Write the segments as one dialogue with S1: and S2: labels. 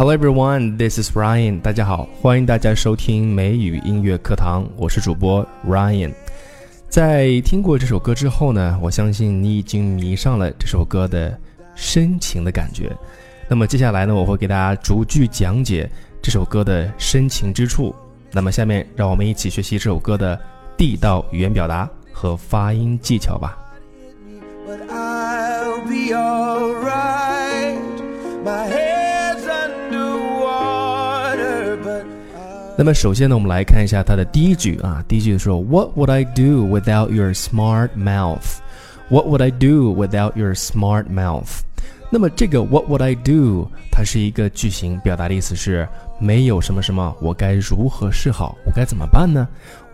S1: Hello everyone, this is Ryan. 大家好，欢迎大家收听美语音乐课堂，我是主播 Ryan。在听过这首歌之后呢，我相信你已经迷上了这首歌的深情的感觉。那么接下来呢，我会给大家逐句讲解这首歌的深情之处。那么下面让我们一起学习这首歌的地道语言表达和发音技巧吧。那么首先呢，我们来看一下它的第一句啊。第一句说，What would I do without your smart mouth？What would I do without your smart mouth？那么这个 What would I do？它是一个句型，表达的意思是没有什么什么，我该如何是好？我该怎么办呢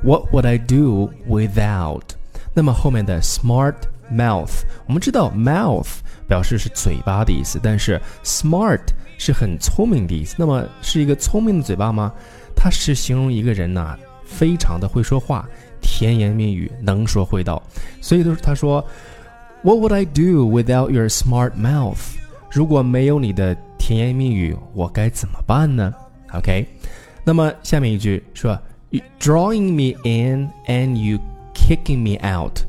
S1: ？What would I do without？那么后面的 smart mouth，我们知道 mouth 表示是嘴巴的意思，但是 smart 是很聪明的意思。那么是一个聪明的嘴巴吗？它是形容一个人呐，非常的会说话，甜言蜜语，能说会道。所以都是他说，What would I do without your smart mouth？如果没有你的甜言蜜语，我该怎么办呢？OK，那么下面一句说，Drawing me in and you kicking me out。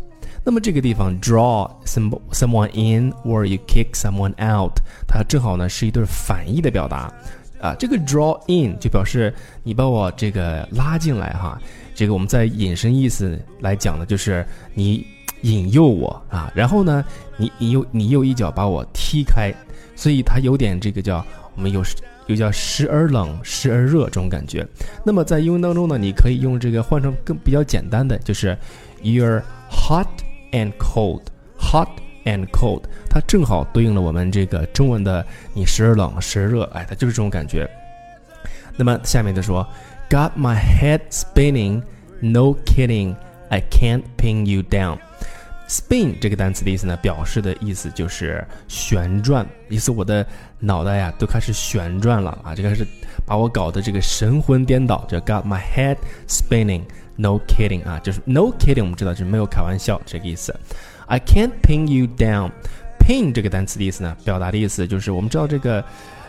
S1: 那么这个地方 draw some someone in or you kick someone out，它正好呢是一对反义的表达。啊，这个 draw in 就表示你把我这个拉进来哈，这个我们在引申意思来讲呢，就是你引诱我啊，然后呢，你你又你又一脚把我踢开，所以它有点这个叫我们有又叫时而冷时而热这种感觉。那么在英文当中呢，你可以用这个换成更比较简单的，就是 you're hot and cold，hot。And cold，它正好对应了我们这个中文的你时而冷时而热，哎，它就是这种感觉。那么下面的说，Got my head spinning, no kidding, I can't pin you down。spin 这个单词的意思呢，表示的意思就是旋转，意思我的脑袋呀都开始旋转了啊，这个是把我搞得这个神魂颠倒，就 got my head spinning, no kidding 啊，就是 no kidding，我们知道就是没有开玩笑这个意思。I can't pin you down. Pin 这个单词的意思呢，表达的意思就是我们知道这个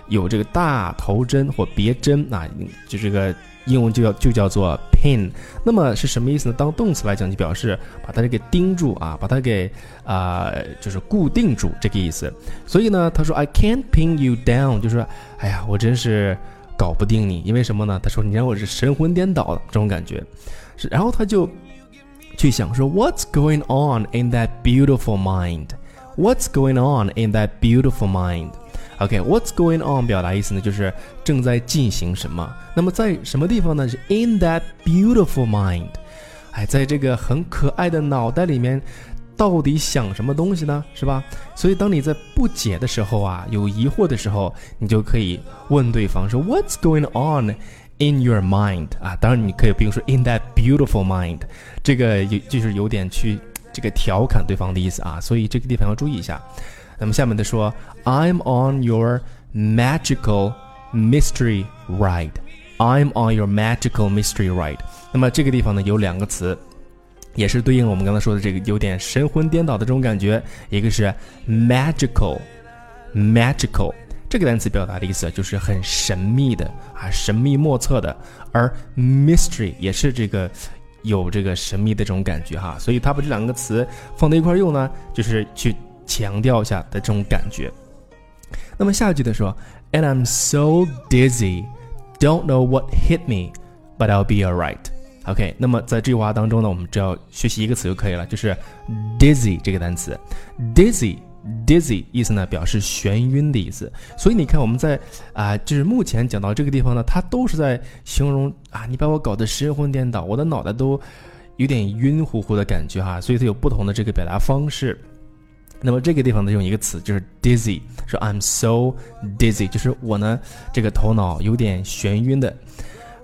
S1: 有这个大头针或别针啊，就这个英文就叫就叫做 pin。那么是什么意思呢？当动词来讲，就表示把它给钉住啊，把它给啊就是固定住这个意思。所以呢，他说 I can't pin you down，就是说，哎呀，我真是搞不定你，因为什么呢？他说你让我是神魂颠倒的这种感觉。然后他就。去想说 What's going on in that beautiful mind? What's going on in that beautiful mind? OK，What's going on 表达意思呢，就是正在进行什么。那么在什么地方呢？是 in that beautiful mind。哎，在这个很可爱的脑袋里面，到底想什么东西呢？是吧？所以当你在不解的时候啊，有疑惑的时候，你就可以问对方说 What's going on in your mind 啊，当然你可以不用说 in that beautiful mind，这个有就是有点去这个调侃对方的意思啊，所以这个地方要注意一下。那么下面的说，I'm on your magical mystery ride。I'm on your magical mystery ride。那么这个地方呢有两个词，也是对应我们刚才说的这个有点神魂颠倒的这种感觉，一个是 magical，magical。 这个单词表达的意思就是很神秘的啊，神秘莫测的，而 mystery 也是这个有这个神秘的这种感觉哈，所以他把这两个词放在一块用呢，就是去强调一下的这种感觉。那么下一句的说，And I'm so dizzy, don't know what hit me, but I'll be alright. OK，那么在这句话当中呢，我们只要学习一个词就可以了，就是 dizzy 这个单词，dizzy。Dizzy 意思呢，表示眩晕的意思。所以你看，我们在啊，就是目前讲到这个地方呢，它都是在形容啊，你把我搞得神魂颠倒，我的脑袋都有点晕乎乎的感觉哈。所以它有不同的这个表达方式。那么这个地方呢，用一个词就是 dizzy，说 I'm so dizzy，就是我呢这个头脑有点眩晕的。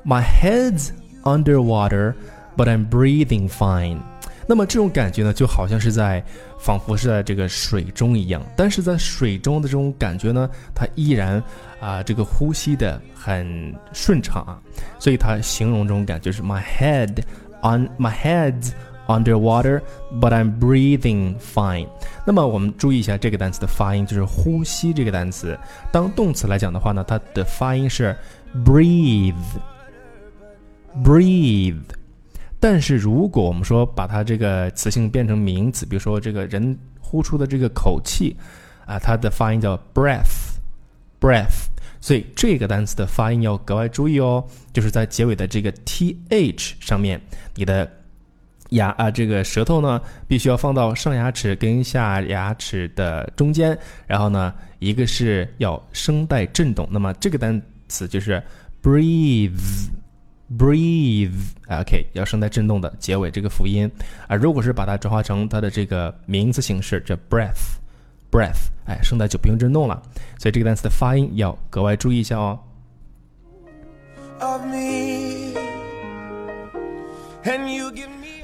S1: My head's underwater，but I'm breathing fine。那么这种感觉呢，就好像是在，仿佛是在这个水中一样。但是在水中的这种感觉呢，它依然啊，这个呼吸的很顺畅啊。所以它形容这种感觉是 my head on my head's underwater, but I'm breathing fine。那么我们注意一下这个单词的发音，就是呼吸这个单词。当动词来讲的话呢，它的发音是 breathe，breathe。但是如果我们说把它这个词性变成名词，比如说这个人呼出的这个口气啊，它的发音叫 breath，breath。所以这个单词的发音要格外注意哦，就是在结尾的这个 th 上面，你的牙啊，这个舌头呢，必须要放到上牙齿跟下牙齿的中间，然后呢，一个是要声带震动，那么这个单词就是 breathe breathe，breathe，OK，要声带震动的结尾这个辅音啊，如果是把它转化成它的这个名词形式，叫 breath。breath，哎，声带就不用震动了，所以这个单词的发音要格外注意一下哦。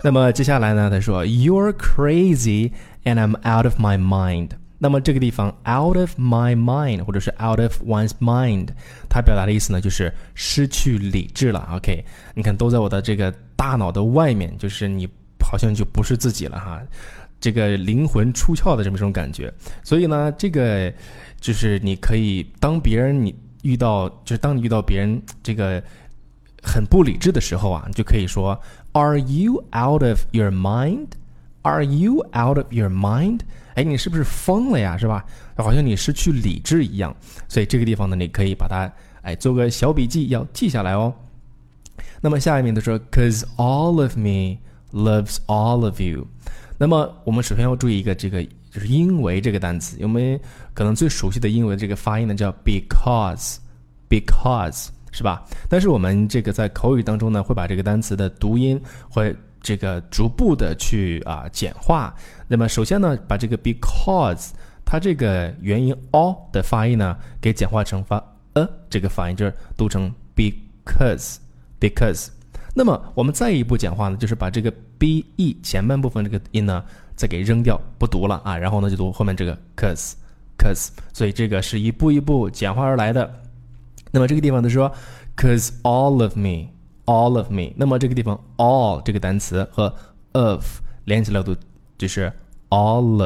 S1: 那么接下来呢，他说 You're crazy and I'm out of my mind。那么这个地方 out of my mind 或者是 out of one's mind，它表达的意思呢就是失去理智了。OK，你看都在我的这个大脑的外面，就是你好像就不是自己了哈。这个灵魂出窍的这么一种感觉，所以呢，这个就是你可以当别人你遇到，就是当你遇到别人这个很不理智的时候啊，你就可以说，Are you out of your mind? Are you out of your mind? 哎，你是不是疯了呀？是吧？好像你失去理智一样。所以这个地方呢，你可以把它哎做个小笔记，要记下来哦。那么下一面他说，Cause all of me loves all of you。那么我们首先要注意一个这个就是因为这个单词，我们可能最熟悉的因为这个发音呢叫 because，because 是吧？但是我们这个在口语当中呢，会把这个单词的读音会这个逐步的去啊简化。那么首先呢，把这个 because 它这个元音 o 的发音呢给简化成发呃这个发音，就是读成 because，because。那么我们再一步简化呢，就是把这个 b e 前半部分这个音呢，再给扔掉，不读了啊，然后呢就读后面这个 cause，cause，所以这个是一步一步简化而来的。那么这个地方他说，cause all of me All of me，那么这个地方 all 这个单词和 of 连起来读就是 all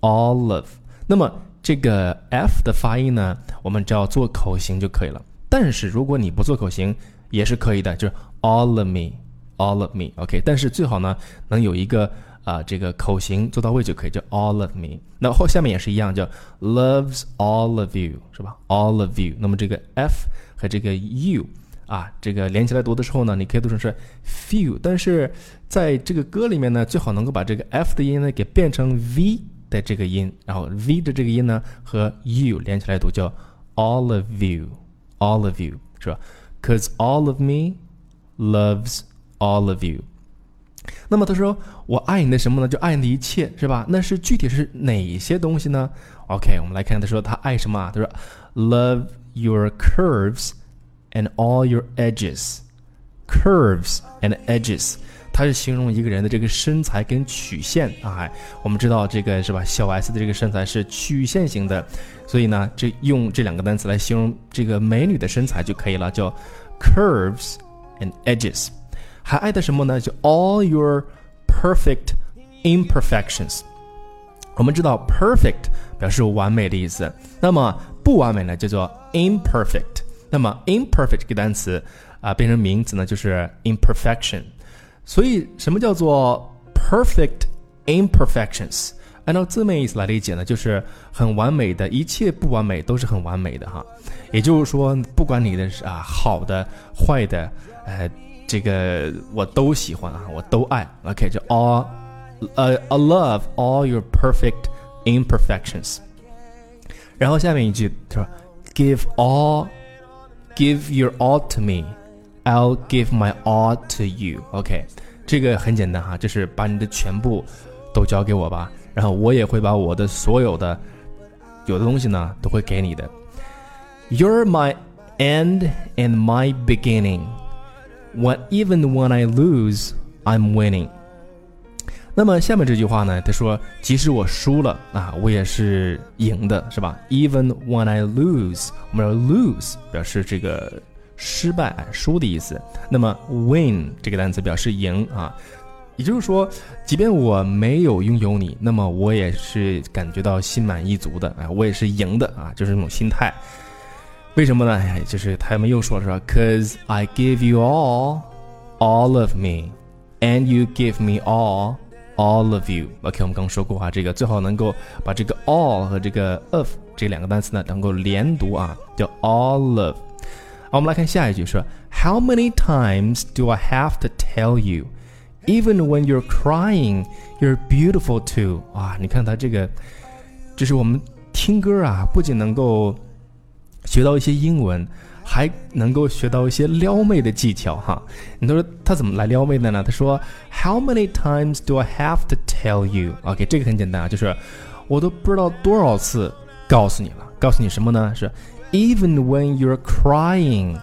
S1: of，all of。那么这个 f 的发音呢，我们只要做口型就可以了。但是如果你不做口型，也是可以的，就是 all of me，all of me，OK。但是最好呢，能有一个啊，这个口型做到位就可以，叫 all of me。那后下面也是一样，叫 loves all of you，是吧？all of you。那么这个 f 和这个 you 啊，这个连起来读的时候呢，你可以读成是 few。但是在这个歌里面呢，最好能够把这个 f 的音呢给变成 v 的这个音，然后 v 的这个音呢和 you 连起来读，叫 all of you，all of you，是吧？Cause all of me loves all of you。那么他说我爱你的什么呢？就爱你的一切，是吧？那是具体是哪些东西呢？OK，我们来看他说他爱什么啊？他说 Love your curves and all your edges。Curves and edges，它是形容一个人的这个身材跟曲线啊。我们知道这个是吧？小 S 的这个身材是曲线型的。所以呢，这用这两个单词来形容这个美女的身材就可以了，叫 curves and edges。还爱的什么呢？就 all your perfect imperfections。我们知道 perfect 表示完美的意思，那么不完美呢叫做 imperfect。那么 imperfect 这个单词啊变成名词呢就是 imperfection。所以什么叫做 perfect imperfections？按照字面意思来理解呢，就是很完美的，一切不完美都是很完美的哈。也就是说，不管你的啊好的、坏的，呃，这个我都喜欢啊，我都爱。OK，就 all，呃，I love all your perfect imperfections。然后下面一句他说，Give all all，give your all to me，I'll give my all to you。OK，这个很简单哈，就是把你的全部都交给我吧。然后我也会把我的所有的有的东西呢，都会给你的。You're my end and my beginning. When even when I lose, I'm winning. 那么下面这句话呢？他说，即使我输了啊，我也是赢的，是吧？Even when I lose，我们说 lose 表示这个失败、输的意思。那么 win 这个单词表示赢啊。也就是说，即便我没有拥有你，那么我也是感觉到心满意足的啊，我也是赢的啊，就是那种心态。为什么呢？哎，就是他们又说了说，Cause I give you all, all of me, and you give me all, all of you. OK，我们刚说过啊，这个最好能够把这个 all 和这个 of 这两个单词呢能够连读啊，叫 all of。好，我们来看下一句，说 How many times do I have to tell you? Even when you're crying, you're beautiful too. 啊，你看他这个，就是我们听歌啊，不仅能够学到一些英文，还能够学到一些撩妹的技巧哈。你都说他怎么来撩妹的呢？他说，How many times do I have to tell you？OK，这个很简单啊，就是我都不知道多少次告诉你了，告诉你什么呢？是 Even when you're crying，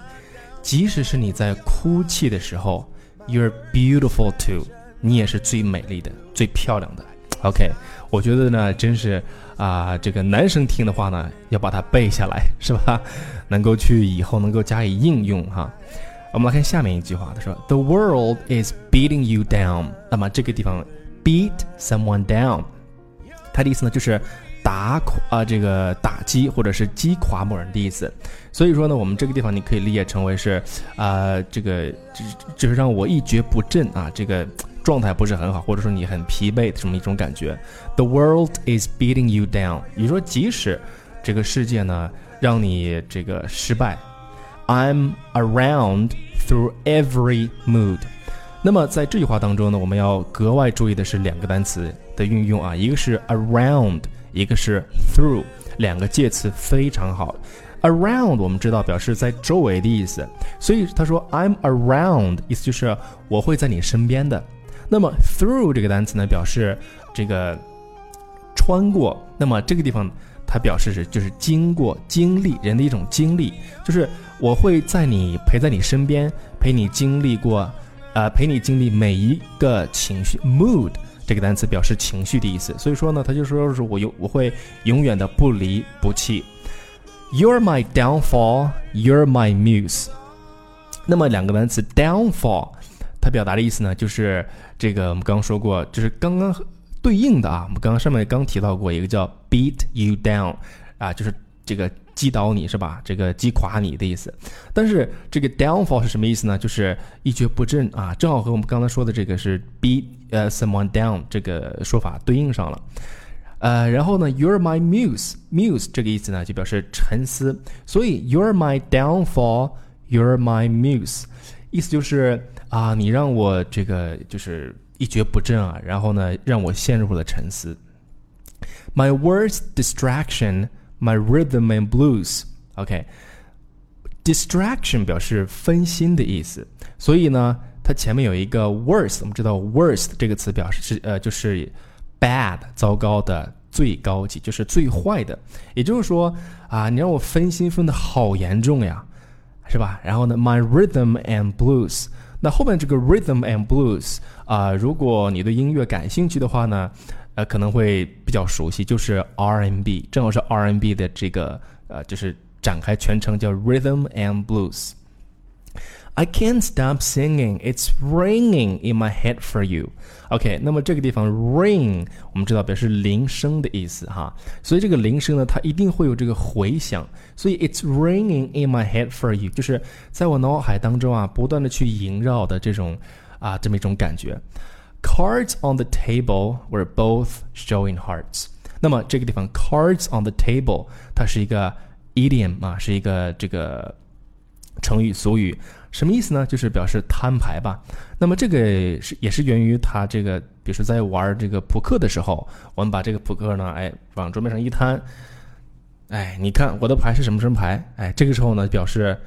S1: 即使是你在哭泣的时候。You're beautiful too，你也是最美丽的、最漂亮的。OK，我觉得呢，真是啊，这个男生听的话呢，要把它背下来，是吧？能够去以后能够加以应用哈。我们来看下面一句话，他说：“The world is beating you down。”那么这个地方，beat someone down，它的意思呢，就是。打啊，这个打击或者是击垮某人的意思，所以说呢，我们这个地方你可以理解成为是啊，这个就是就是让我一蹶不振啊，这个状态不是很好，或者说你很疲惫的这么一种感觉。The world is beating you down。你说即使这个世界呢让你这个失败，I'm around through every mood。那么在这句话当中呢，我们要格外注意的是两个单词的运用啊，一个是 around。一个是 through，两个介词非常好。Around 我们知道表示在周围的意思，所以他说 I'm around，意思就是我会在你身边的。那么 through 这个单词呢，表示这个穿过。那么这个地方它表示是就是经过、经历人的一种经历，就是我会在你陪在你身边，陪你经历过，呃，陪你经历每一个情绪 mood。这个单词表示情绪的意思，所以说呢，他就说是我永我会永远的不离不弃。You're my downfall, you're my muse。那么两个单词 downfall，它表达的意思呢，就是这个我们刚说过，就是刚刚对应的啊，我们刚刚上面刚提到过一个叫 beat you down，啊，就是这个。击倒你是吧？这个击垮你的意思。但是这个 downfall 是什么意思呢？就是一蹶不振啊，正好和我们刚才说的这个是 beat 呃 someone down 这个说法对应上了。呃，然后呢，you're my muse，muse 这个意思呢就表示沉思，所以 you're my downfall，you're my muse，意思就是啊，你让我这个就是一蹶不振啊，然后呢让我陷入了沉思。My worst distraction。My rhythm and blues，OK，distraction 表示分心的意思，所以呢，它前面有一个 worst，我们知道 worst 这个词表示是呃就是 bad 糟糕的最高级，就是最坏的，也就是说啊，你让我分心分的好严重呀，是吧？然后呢，my rhythm and blues，那后面这个 rhythm and blues 啊，如果你对音乐感兴趣的话呢？呃，可能会比较熟悉，就是 R N B，正好是 R N B 的这个呃，就是展开全称叫 Rhythm and Blues。I can't stop singing, it's ringing in my head for you. OK，那么这个地方 ring 我们知道表示铃声的意思哈，所以这个铃声呢，它一定会有这个回响，所以 it's ringing in my head for you，就是在我脑海当中啊，不断的去萦绕的这种啊这么一种感觉。Cards on the table were both showing hearts。那么这个地方，cards on the table，它是一个 idiom 啊，是一个这个 成语俗语，什么意思呢？就是表示摊牌吧。那么这个是也是源于他这个，比如说在玩这个扑克的时候，我们把这个扑克呢，哎，往桌面上一摊，哎，你看我的牌是什么什么牌？哎，这个时候呢，表示。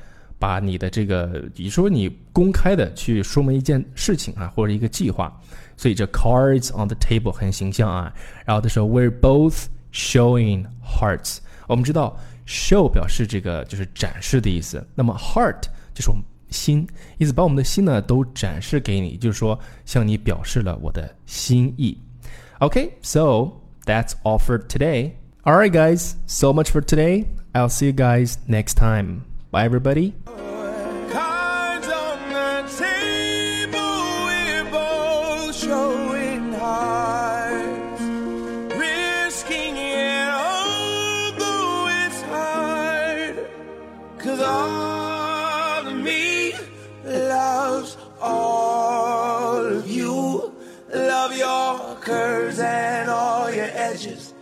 S1: 把你的这个，你说你公开的去说明一件事情啊，或者一个计划，所以这 cards on the table 很形象啊。然后他说 we're both showing hearts。我们知道 show 表示这个就是展示的意思，那么 heart 就是我们心，意思把我们的心呢都展示给你，就是说向你表示了我的心意。Okay，so that's all for today. All right, guys, so much for today. I'll see you guys next time. Bye, everybody.
S2: Cause all of me loves all of you. Love your curves and all your edges,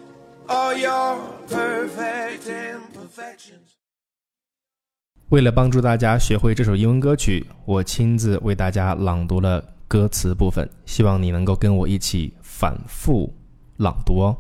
S2: all your perfect imperfections.
S1: 为了帮助大家学会这首英文歌曲，我亲自为大家朗读了歌词部分，希望你能够跟我一起反复朗读哦。